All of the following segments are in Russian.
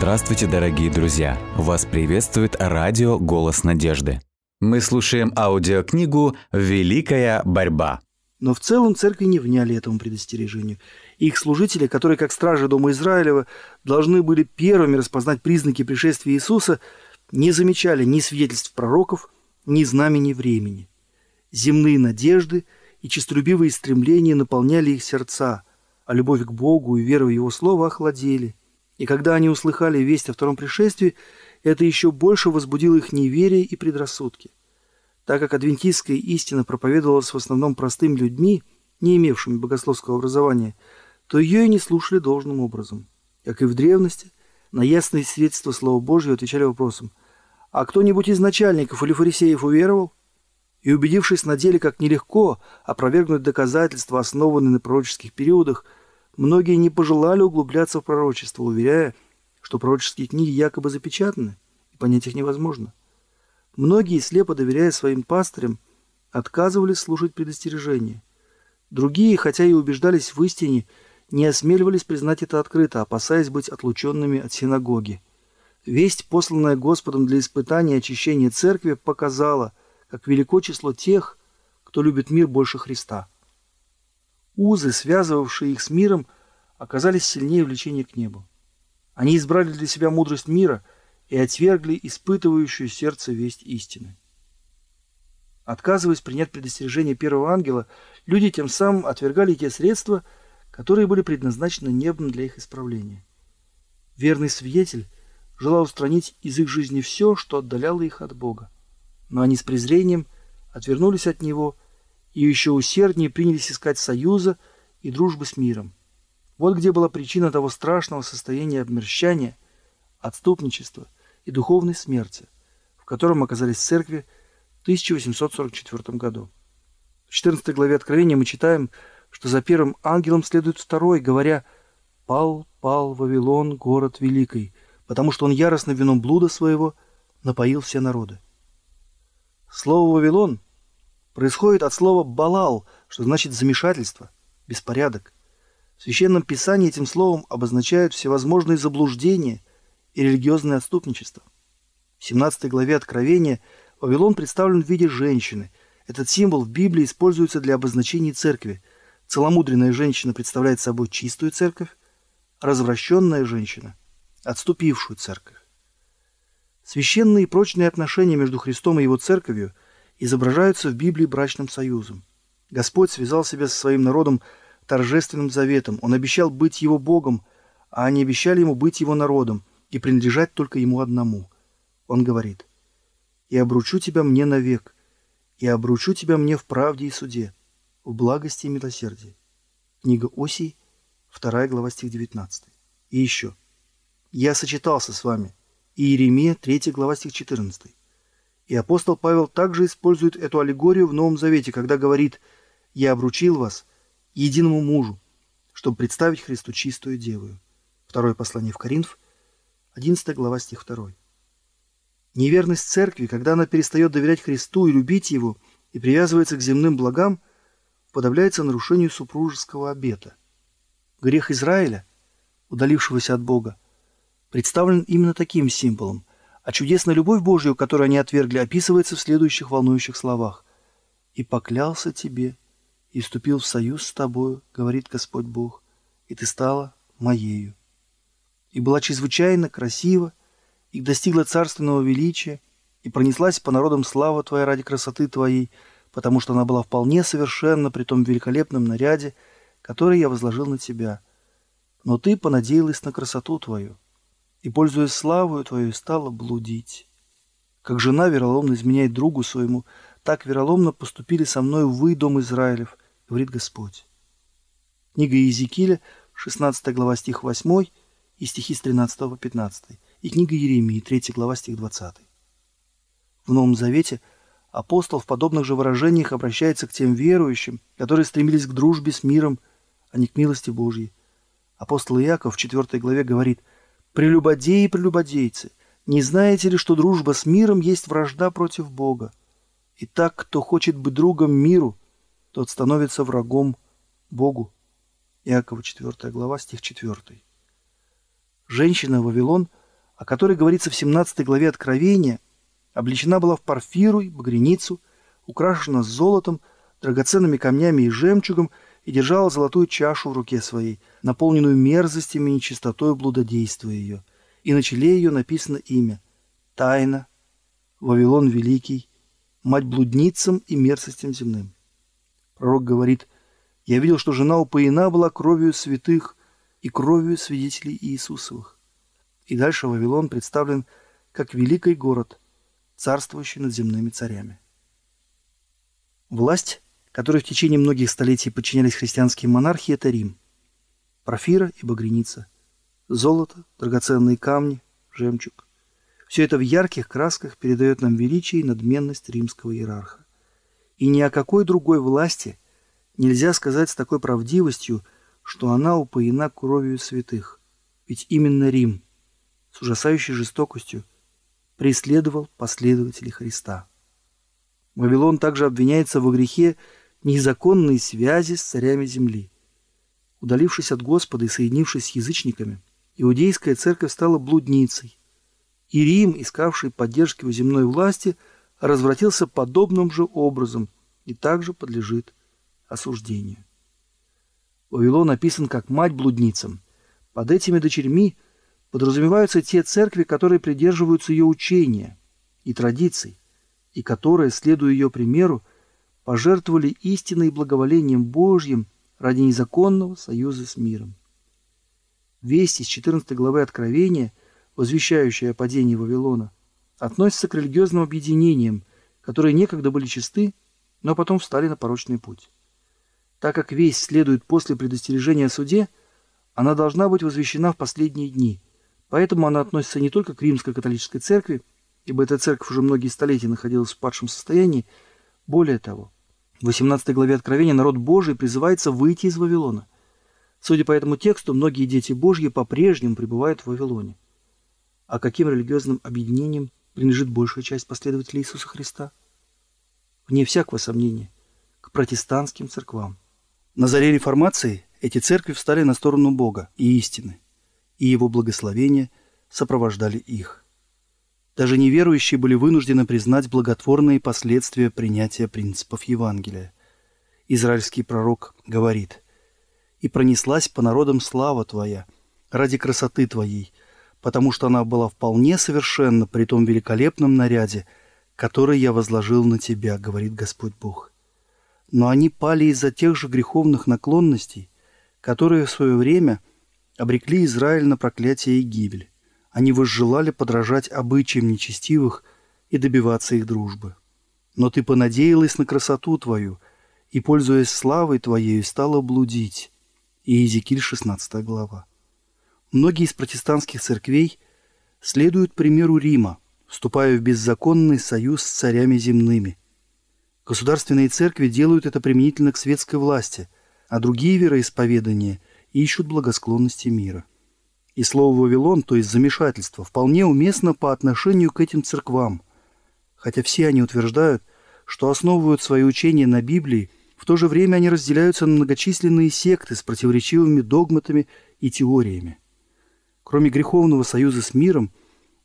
Здравствуйте, дорогие друзья! Вас приветствует радио «Голос надежды». Мы слушаем аудиокнигу «Великая борьба». Но в целом церкви не вняли этому предостережению. Их служители, которые, как стражи Дома Израилева, должны были первыми распознать признаки пришествия Иисуса, не замечали ни свидетельств пророков, ни знамений времени. Земные надежды и честолюбивые стремления наполняли их сердца, а любовь к Богу и вера в Его Слово охладели. И когда они услыхали весть о втором пришествии, это еще больше возбудило их неверие и предрассудки. Так как адвентистская истина проповедовалась в основном простым людьми, не имевшими богословского образования, то ее и не слушали должным образом. Как и в древности, на ясные свидетельства Слова Божьего отвечали вопросом «А кто-нибудь из начальников или фарисеев уверовал?» И убедившись на деле, как нелегко опровергнуть доказательства, основанные на пророческих периодах – Многие не пожелали углубляться в пророчество, уверяя, что пророческие книги якобы запечатаны, и понять их невозможно. Многие, слепо доверяя своим пастырям, отказывались слушать предостережения. Другие, хотя и убеждались в истине, не осмеливались признать это открыто, опасаясь быть отлученными от синагоги. Весть, посланная Господом для испытания и очищения церкви, показала, как велико число тех, кто любит мир больше Христа – Узы, связывавшие их с миром, оказались сильнее влечения к небу. Они избрали для себя мудрость мира и отвергли испытывающую сердце весть истины. Отказываясь принять предостережение первого ангела, люди тем самым отвергали те средства, которые были предназначены небом для их исправления. Верный свидетель желал устранить из их жизни все, что отдаляло их от Бога. Но они с презрением отвернулись от Него и еще усерднее принялись искать союза и дружбы с миром. Вот где была причина того страшного состояния обмерщания, отступничества и духовной смерти, в котором оказались церкви в 1844 году. В 14 главе Откровения мы читаем, что за первым ангелом следует второй, говоря «Пал, пал Вавилон, город великий, потому что он яростно вином блуда своего напоил все народы». Слово «Вавилон» происходит от слова «балал», что значит «замешательство», «беспорядок». В Священном Писании этим словом обозначают всевозможные заблуждения и религиозное отступничество. В 17 главе Откровения Вавилон представлен в виде женщины. Этот символ в Библии используется для обозначения церкви. Целомудренная женщина представляет собой чистую церковь, развращенная женщина – отступившую церковь. Священные и прочные отношения между Христом и его церковью – изображаются в Библии брачным союзом. Господь связал себя со своим народом торжественным заветом. Он обещал быть его Богом, а они обещали ему быть его народом и принадлежать только ему одному. Он говорит, «И обручу тебя мне навек, и обручу тебя мне в правде и суде, в благости и милосердии». Книга Осий, 2 глава, стих 19. И еще. «Я сочетался с вами». Иеремия, 3 глава, стих 14. И апостол Павел также использует эту аллегорию в Новом Завете, когда говорит «Я обручил вас единому мужу, чтобы представить Христу чистую девою». Второе послание в Коринф, 11 глава, стих 2. Неверность церкви, когда она перестает доверять Христу и любить Его, и привязывается к земным благам, подавляется нарушению супружеского обета. Грех Израиля, удалившегося от Бога, представлен именно таким символом – а чудесная любовь Божью, которую они отвергли, описывается в следующих волнующих словах. «И поклялся тебе, и вступил в союз с тобою, говорит Господь Бог, и ты стала моею. И была чрезвычайно красива, и достигла царственного величия, и пронеслась по народам слава твоя ради красоты твоей, потому что она была вполне совершенна при том великолепном наряде, который я возложил на тебя. Но ты понадеялась на красоту твою, и, пользуясь славою твою, стала блудить. Как жена вероломно изменяет другу своему, так вероломно поступили со мною вы, дом Израилев, говорит Господь. Книга Иезекииля, 16 глава, стих 8 и стихи с 13 по 15, и книга Еремии, 3 глава, стих 20. В Новом Завете апостол в подобных же выражениях обращается к тем верующим, которые стремились к дружбе с миром, а не к милости Божьей. Апостол Иаков в 4 главе говорит – Прелюбодеи и прелюбодейцы, не знаете ли, что дружба с миром есть вражда против Бога? И так, кто хочет быть другом миру, тот становится врагом Богу. Иакова 4 глава, стих 4. Женщина Вавилон о которой говорится в 17 главе Откровения, облечена была в парфиру и багряницу, украшена золотом, драгоценными камнями и жемчугом и держала золотую чашу в руке своей, наполненную мерзостями и нечистотой блудодействия ее. И на челе ее написано имя – Тайна, Вавилон Великий, мать блудницам и мерзостям земным. Пророк говорит, «Я видел, что жена упоена была кровью святых и кровью свидетелей Иисусовых». И дальше Вавилон представлен как великий город, царствующий над земными царями. Власть, которой в течение многих столетий подчинялись христианские монархии, это Рим. Профира и багряница, золото, драгоценные камни, жемчуг. Все это в ярких красках передает нам величие и надменность римского иерарха. И ни о какой другой власти нельзя сказать с такой правдивостью, что она упоена кровью святых. Ведь именно Рим с ужасающей жестокостью преследовал последователей Христа. Вавилон также обвиняется во грехе незаконной связи с царями земли. Удалившись от Господа и соединившись с язычниками, иудейская церковь стала блудницей, и Рим, искавший поддержки у земной власти, развратился подобным же образом и также подлежит осуждению. Вавилон описан как мать блудницам. Под этими дочерьми подразумеваются те церкви, которые придерживаются ее учения и традиций, и которые, следуя ее примеру, пожертвовали истиной благоволением Божьим ради незаконного союза с миром. Весть из 14 главы Откровения, возвещающая о падении Вавилона, относится к религиозным объединениям, которые некогда были чисты, но потом встали на порочный путь. Так как весть следует после предостережения о суде, она должна быть возвещена в последние дни, поэтому она относится не только к римской католической церкви, ибо эта церковь уже многие столетия находилась в падшем состоянии, более того, в 18 главе Откровения народ Божий призывается выйти из Вавилона. Судя по этому тексту, многие дети Божьи по-прежнему пребывают в Вавилоне. А каким религиозным объединением принадлежит большая часть последователей Иисуса Христа? Вне всякого сомнения, к протестантским церквам. На заре реформации эти церкви встали на сторону Бога и истины, и Его благословения сопровождали их. Даже неверующие были вынуждены признать благотворные последствия принятия принципов Евангелия. Израильский пророк говорит, «И пронеслась по народам слава Твоя ради красоты Твоей, потому что она была вполне совершенна при том великолепном наряде, который я возложил на Тебя, говорит Господь Бог. Но они пали из-за тех же греховных наклонностей, которые в свое время обрекли Израиль на проклятие и гибель они возжелали подражать обычаям нечестивых и добиваться их дружбы. Но ты понадеялась на красоту твою, и, пользуясь славой твоей, стала блудить. Иезекииль, 16 глава. Многие из протестантских церквей следуют примеру Рима, вступая в беззаконный союз с царями земными. Государственные церкви делают это применительно к светской власти, а другие вероисповедания ищут благосклонности мира. И слово «Вавилон», то есть замешательство, вполне уместно по отношению к этим церквам. Хотя все они утверждают, что основывают свои учения на Библии, в то же время они разделяются на многочисленные секты с противоречивыми догматами и теориями. Кроме греховного союза с миром,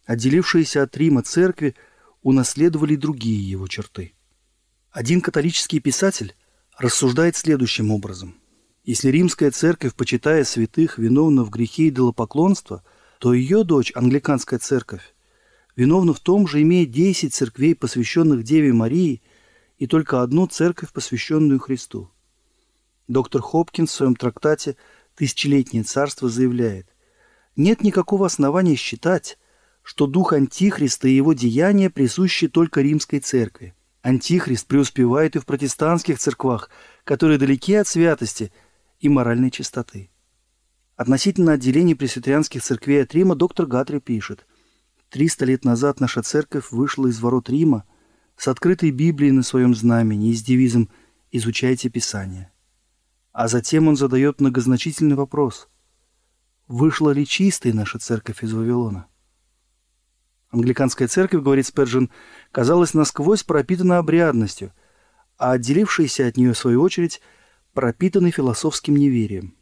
отделившиеся от Рима церкви унаследовали другие его черты. Один католический писатель рассуждает следующим образом – если римская церковь, почитая святых, виновна в грехе идолопоклонства, то ее дочь, англиканская церковь, виновна в том же, имея десять церквей, посвященных Деве Марии, и только одну церковь, посвященную Христу. Доктор Хопкинс в своем трактате «Тысячелетнее царство» заявляет, нет никакого основания считать, что дух Антихриста и его деяния присущи только римской церкви. Антихрист преуспевает и в протестантских церквах, которые далеки от святости – и моральной чистоты. Относительно отделения пресвитерианских церквей от Рима доктор Гатри пишет, «Триста лет назад наша церковь вышла из ворот Рима с открытой Библией на своем знамени и с девизом «Изучайте Писание». А затем он задает многозначительный вопрос. Вышла ли чистой наша церковь из Вавилона? Англиканская церковь, говорит Сперджин, казалась насквозь пропитана обрядностью, а отделившаяся от нее, в свою очередь, пропитаны философским неверием.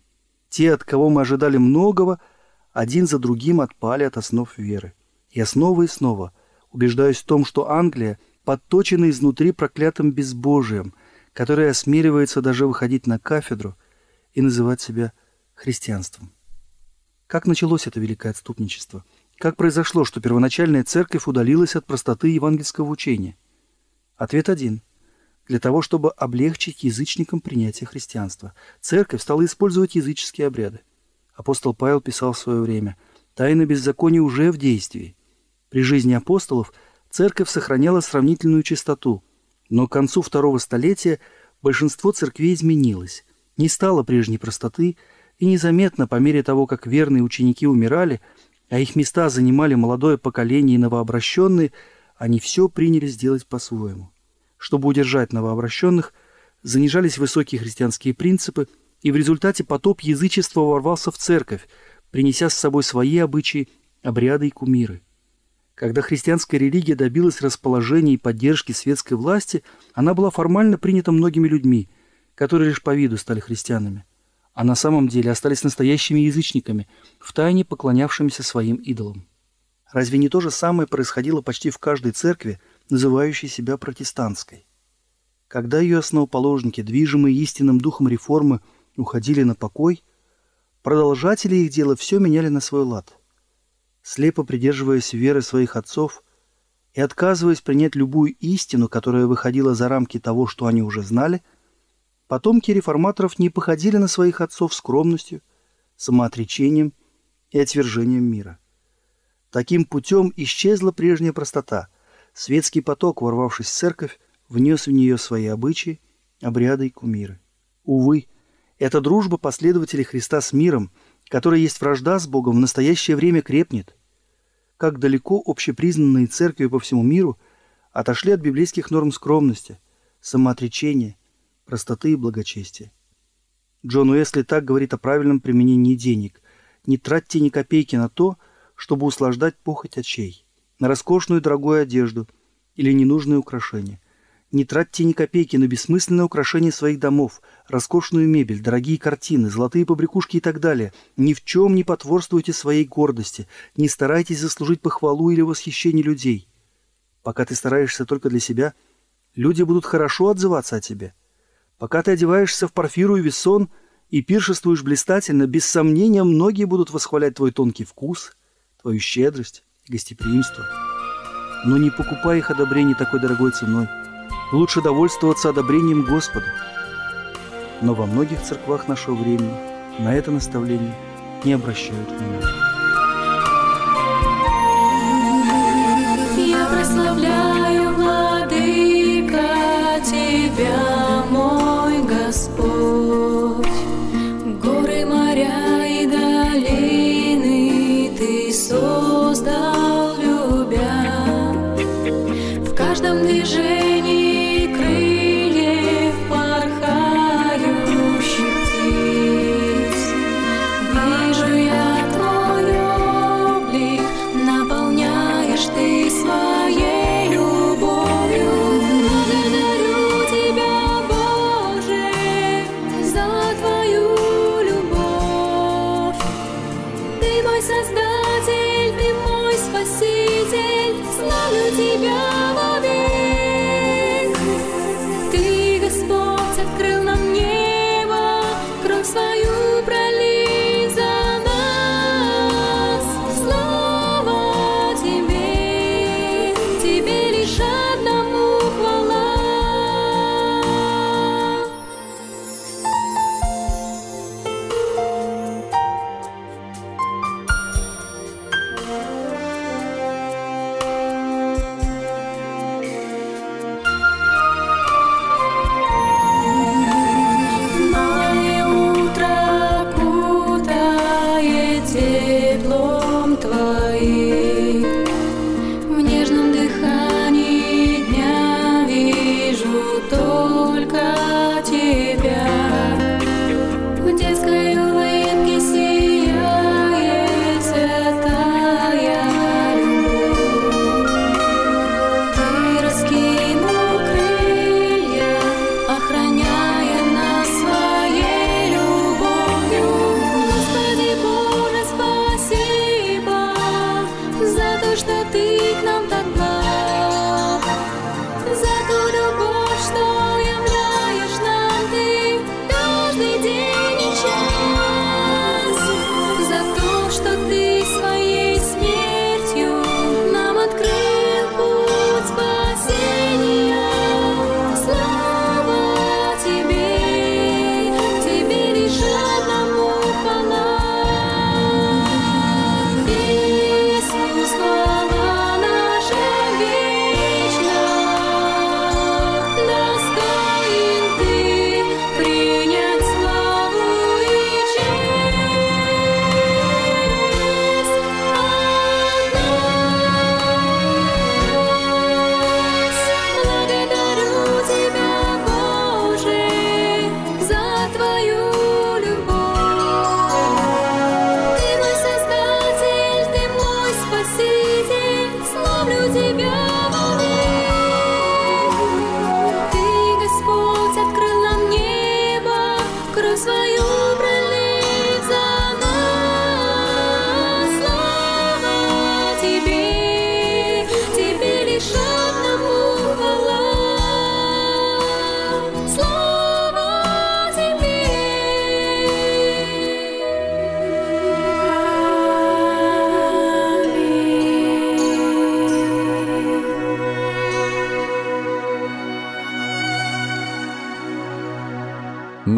Те, от кого мы ожидали многого, один за другим отпали от основ веры. Я снова и снова убеждаюсь в том, что Англия подточена изнутри проклятым безбожием, которое осмеливается даже выходить на кафедру и называть себя христианством. Как началось это великое отступничество? Как произошло, что первоначальная церковь удалилась от простоты евангельского учения? Ответ один – для того, чтобы облегчить язычникам принятие христианства. Церковь стала использовать языческие обряды. Апостол Павел писал в свое время «Тайна беззакония уже в действии». При жизни апостолов церковь сохраняла сравнительную чистоту, но к концу второго столетия большинство церквей изменилось, не стало прежней простоты, и незаметно по мере того, как верные ученики умирали, а их места занимали молодое поколение и новообращенные, они все приняли сделать по-своему. Чтобы удержать новообращенных, занижались высокие христианские принципы, и в результате потоп язычества ворвался в церковь, принеся с собой свои обычаи, обряды и кумиры. Когда христианская религия добилась расположения и поддержки светской власти, она была формально принята многими людьми, которые лишь по виду стали христианами, а на самом деле остались настоящими язычниками, втайне поклонявшимися своим идолам. Разве не то же самое происходило почти в каждой церкви, называющей себя протестантской? Когда ее основоположники, движимые истинным духом реформы, уходили на покой, продолжатели их дела все меняли на свой лад. Слепо придерживаясь веры своих отцов и отказываясь принять любую истину, которая выходила за рамки того, что они уже знали, потомки реформаторов не походили на своих отцов скромностью, самоотречением и отвержением мира. Таким путем исчезла прежняя простота. Светский поток, ворвавшись в церковь, внес в нее свои обычаи, обряды и кумиры. Увы, эта дружба последователей Христа с миром, которая есть вражда с Богом, в настоящее время крепнет. Как далеко общепризнанные церкви по всему миру отошли от библейских норм скромности, самоотречения, простоты и благочестия. Джон Уэсли так говорит о правильном применении денег. Не тратьте ни копейки на то, чтобы услаждать похоть очей, на роскошную дорогую одежду или ненужные украшения. Не тратьте ни копейки на бессмысленное украшение своих домов, роскошную мебель, дорогие картины, золотые побрякушки и так далее. Ни в чем не потворствуйте своей гордости, не старайтесь заслужить похвалу или восхищение людей. Пока ты стараешься только для себя, люди будут хорошо отзываться о тебе. Пока ты одеваешься в парфиру и весон и пиршествуешь блистательно, без сомнения многие будут восхвалять твой тонкий вкус, твою щедрость и гостеприимство. Но не покупай их одобрений такой дорогой ценой – Лучше довольствоваться одобрением Господа. Но во многих церквах нашего времени на это наставление не обращают внимания.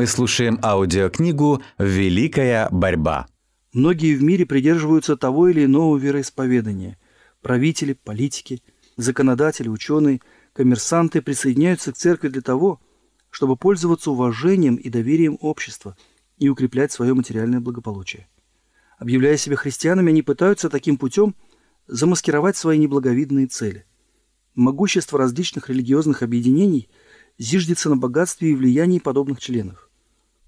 Слушаем аудиокнигу «Великая борьба». Многие в мире придерживаются того или иного вероисповедания. Правители, политики, законодатели, ученые, коммерсанты присоединяются к церкви для того, чтобы пользоваться уважением и доверием общества и укреплять свое материальное благополучие. Объявляя себя христианами, они пытаются таким путем замаскировать свои неблаговидные цели. Могущество различных религиозных объединений зиждется на богатстве и влиянии подобных членов.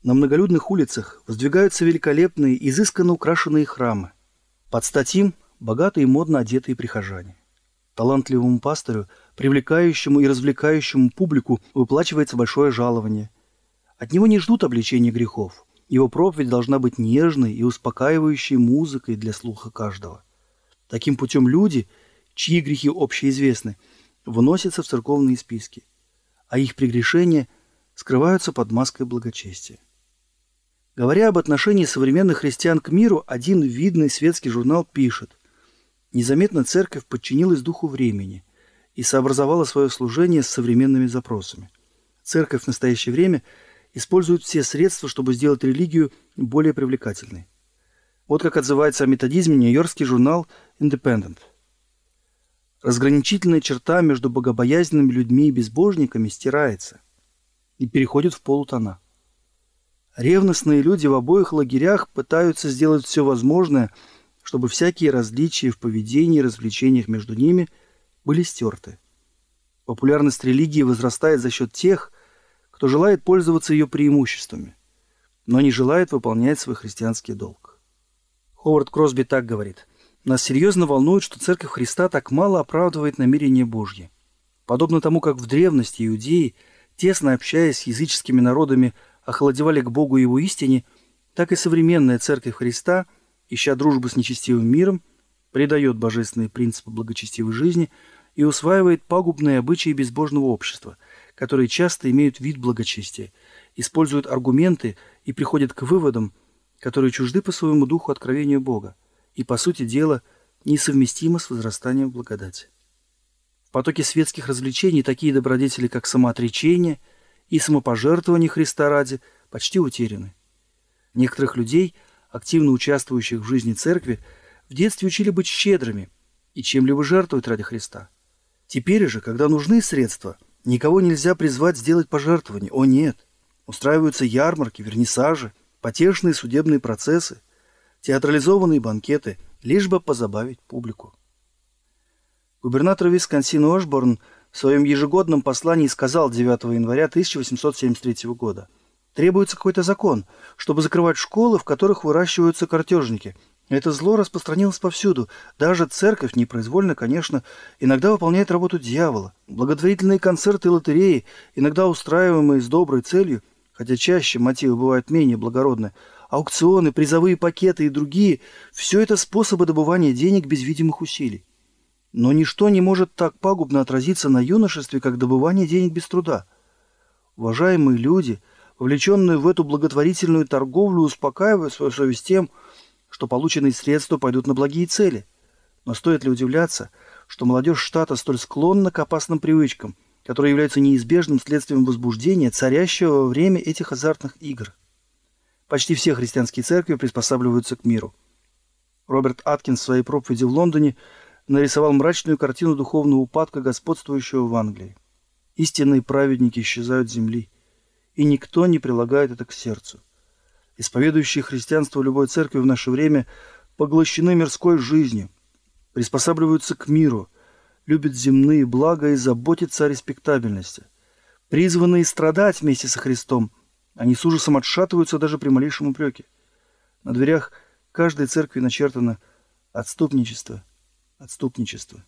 На многолюдных улицах воздвигаются великолепные, изысканно украшенные храмы. Под статьим богатые и модно одетые прихожане. Талантливому пастырю, привлекающему и развлекающему публику, выплачивается большое жалование. От него не ждут обличения грехов. Его проповедь должна быть нежной и успокаивающей музыкой для слуха каждого. Таким путем люди, чьи грехи общеизвестны, вносятся в церковные списки, а их прегрешения скрываются под маской благочестия. Говоря об отношении современных христиан к миру, один видный светский журнал пишет «Незаметно церковь подчинилась духу времени и сообразовала свое служение с современными запросами. Церковь в настоящее время использует все средства, чтобы сделать религию более привлекательной. Вот как отзывается о методизме нью-йоркский журнал Independent. Разграничительная черта между богобоязненными людьми и безбожниками стирается и переходит в полутона. Ревностные люди в обоих лагерях пытаются сделать все возможное, чтобы всякие различия в поведении и развлечениях между ними были стерты. Популярность религии возрастает за счет тех, кто желает пользоваться ее преимуществами, но не желает выполнять свой христианский долг. Ховард Кросби так говорит. Нас серьезно волнует, что Церковь Христа так мало оправдывает намерения Божьи. Подобно тому, как в древности иудеи, тесно общаясь с языческими народами, охладевали к Богу и Его истине, так и современная Церковь Христа, ища дружбы с нечестивым миром, предает божественные принципы благочестивой жизни и усваивает пагубные обычаи безбожного общества, которые часто имеют вид благочестия, используют аргументы и приходят к выводам – которые чужды по своему духу откровению Бога и, по сути дела, несовместимы с возрастанием благодати. В потоке светских развлечений такие добродетели, как самоотречение и самопожертвование Христа ради, почти утеряны. Некоторых людей, активно участвующих в жизни церкви, в детстве учили быть щедрыми и чем-либо жертвовать ради Христа. Теперь же, когда нужны средства, никого нельзя призвать сделать пожертвование. О нет! Устраиваются ярмарки, вернисажи – потешные судебные процессы, театрализованные банкеты, лишь бы позабавить публику. Губернатор Висконсина Ошборн в своем ежегодном послании сказал 9 января 1873 года «Требуется какой-то закон, чтобы закрывать школы, в которых выращиваются картежники. Это зло распространилось повсюду. Даже церковь, непроизвольно, конечно, иногда выполняет работу дьявола. Благотворительные концерты и лотереи, иногда устраиваемые с доброй целью, хотя чаще мотивы бывают менее благородны, аукционы, призовые пакеты и другие – все это способы добывания денег без видимых усилий. Но ничто не может так пагубно отразиться на юношестве, как добывание денег без труда. Уважаемые люди, вовлеченные в эту благотворительную торговлю, успокаивают свою совесть тем, что полученные средства пойдут на благие цели. Но стоит ли удивляться, что молодежь штата столь склонна к опасным привычкам – которые являются неизбежным следствием возбуждения, царящего во время этих азартных игр. Почти все христианские церкви приспосабливаются к миру. Роберт Аткинс в своей проповеди в Лондоне нарисовал мрачную картину духовного упадка, господствующего в Англии. Истинные праведники исчезают с земли, и никто не прилагает это к сердцу. Исповедующие христианство любой церкви в наше время поглощены мирской жизнью, приспосабливаются к миру – любит земные блага и заботится о респектабельности. Призванные страдать вместе со Христом, они с ужасом отшатываются даже при малейшем упреке. На дверях каждой церкви начертано «отступничество, отступничество».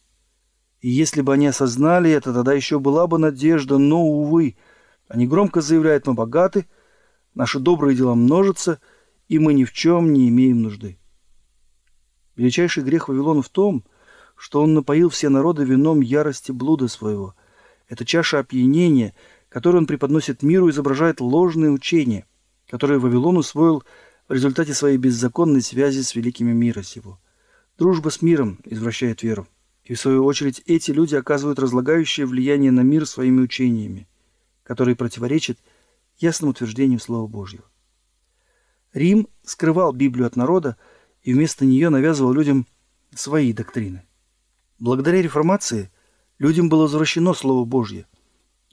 И если бы они осознали это, тогда еще была бы надежда, но, увы, они громко заявляют, мы богаты, наши добрые дела множатся, и мы ни в чем не имеем нужды. Величайший грех Вавилона в том, что он напоил все народы вином ярости блуда своего. Эта чаша опьянения, которую он преподносит миру, изображает ложные учения, которые Вавилон усвоил в результате своей беззаконной связи с великими мира сего. Дружба с миром извращает веру. И в свою очередь эти люди оказывают разлагающее влияние на мир своими учениями, которые противоречат ясным утверждением Слова Божьего. Рим скрывал Библию от народа и вместо нее навязывал людям свои доктрины. Благодаря реформации людям было возвращено Слово Божье.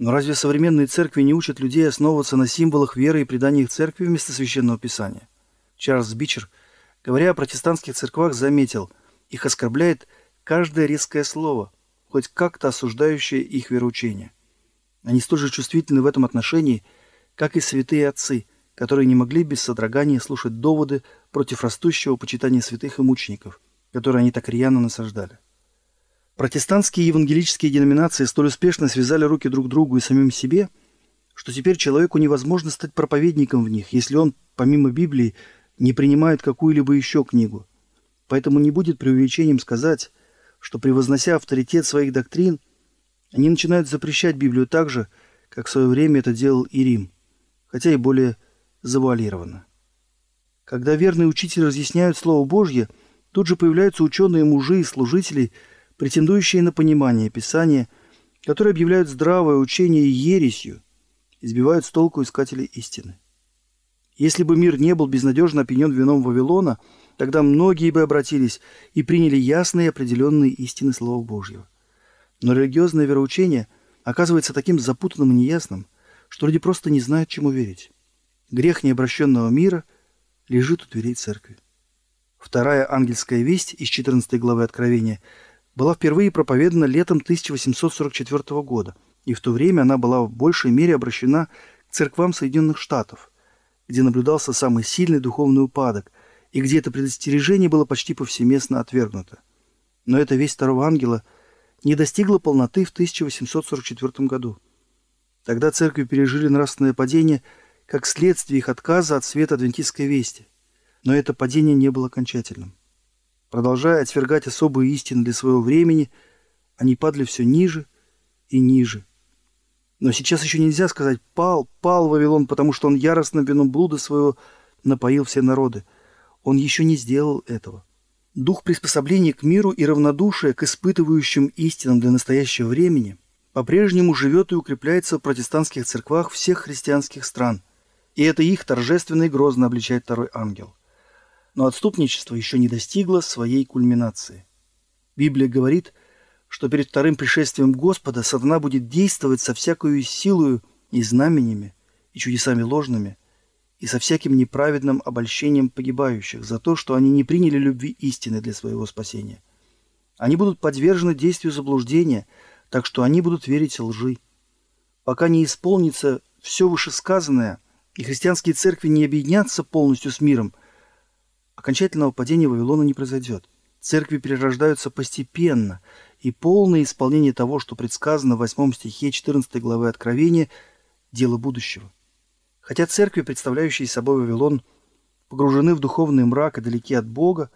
Но разве современные церкви не учат людей основываться на символах веры и преданиях церкви вместо священного писания? Чарльз Бичер, говоря о протестантских церквах, заметил, их оскорбляет каждое резкое слово, хоть как-то осуждающее их вероучение. Они столь же чувствительны в этом отношении, как и святые отцы, которые не могли без содрогания слушать доводы против растущего почитания святых и мучеников, которые они так рьяно насаждали. Протестантские евангелические деноминации столь успешно связали руки друг другу и самим себе, что теперь человеку невозможно стать проповедником в них, если он, помимо Библии, не принимает какую-либо еще книгу. Поэтому не будет преувеличением сказать, что превознося авторитет своих доктрин, они начинают запрещать Библию так же, как в свое время это делал и Рим, хотя и более завуалированно. Когда верные учители разъясняют Слово Божье, тут же появляются ученые-мужи и служители, претендующие на понимание Писания, которые объявляют здравое учение ересью, избивают с толку искателей истины. Если бы мир не был безнадежно опьянен вином Вавилона, тогда многие бы обратились и приняли ясные определенные истины Слова Божьего. Но религиозное вероучение оказывается таким запутанным и неясным, что люди просто не знают, чему верить. Грех необращенного мира лежит у дверей церкви. Вторая ангельская весть из 14 главы Откровения была впервые проповедана летом 1844 года, и в то время она была в большей мере обращена к церквам Соединенных Штатов – где наблюдался самый сильный духовный упадок, и где это предостережение было почти повсеместно отвергнуто. Но эта весть второго ангела не достигла полноты в 1844 году. Тогда церкви пережили нравственное падение как следствие их отказа от света адвентистской вести. Но это падение не было окончательным. Продолжая отвергать особые истины для своего времени, они падали все ниже и ниже – но сейчас еще нельзя сказать «пал, пал Вавилон», потому что он яростно вином блуда своего напоил все народы. Он еще не сделал этого. Дух приспособления к миру и равнодушие к испытывающим истинам для настоящего времени по-прежнему живет и укрепляется в протестантских церквах всех христианских стран. И это их торжественно и грозно обличает второй ангел. Но отступничество еще не достигло своей кульминации. Библия говорит – что перед вторым пришествием Господа сатана будет действовать со всякою силою и знаменями, и чудесами ложными, и со всяким неправедным обольщением погибающих за то, что они не приняли любви истины для своего спасения. Они будут подвержены действию заблуждения, так что они будут верить лжи. Пока не исполнится все вышесказанное, и христианские церкви не объединятся полностью с миром, окончательного падения Вавилона не произойдет. Церкви перерождаются постепенно – и полное исполнение того, что предсказано в 8 стихе 14 главы Откровения, дело будущего. Хотя церкви, представляющие собой Вавилон, погружены в духовный мрак и далеки от Бога,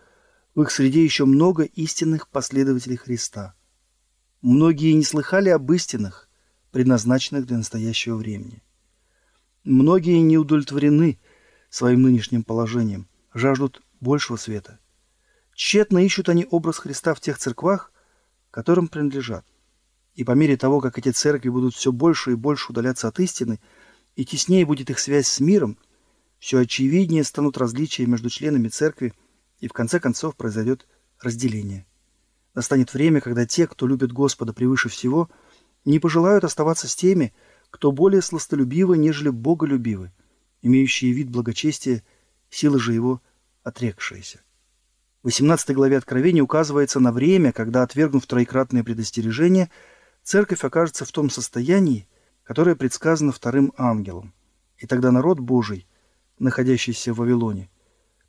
в их среде еще много истинных последователей Христа. Многие не слыхали об истинах, предназначенных для настоящего времени. Многие не удовлетворены своим нынешним положением, жаждут большего света. Тщетно ищут они образ Христа в тех церквах, которым принадлежат. И по мере того, как эти церкви будут все больше и больше удаляться от истины, и теснее будет их связь с миром, все очевиднее станут различия между членами церкви, и в конце концов произойдет разделение. Настанет время, когда те, кто любит Господа превыше всего, не пожелают оставаться с теми, кто более сластолюбивы, нежели боголюбивы, имеющие вид благочестия, силы же его отрекшиеся. В 18 главе Откровения указывается на время, когда, отвергнув троекратное предостережение, церковь окажется в том состоянии, которое предсказано вторым ангелом. И тогда народ Божий, находящийся в Вавилоне,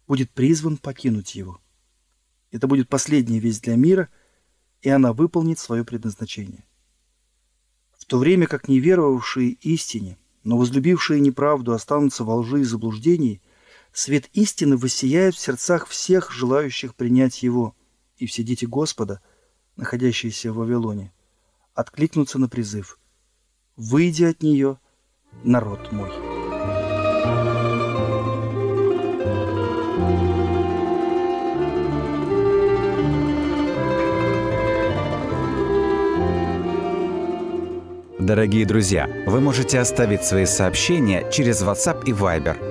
будет призван покинуть его. Это будет последняя весть для мира, и она выполнит свое предназначение. В то время как неверовавшие истине, но возлюбившие неправду останутся во лжи и заблуждении – Свет истины воссияет в сердцах всех желающих принять его, и все дети Господа, находящиеся в Вавилоне, откликнутся на призыв. «Выйди от нее, народ мой». Дорогие друзья, вы можете оставить свои сообщения через WhatsApp и Viber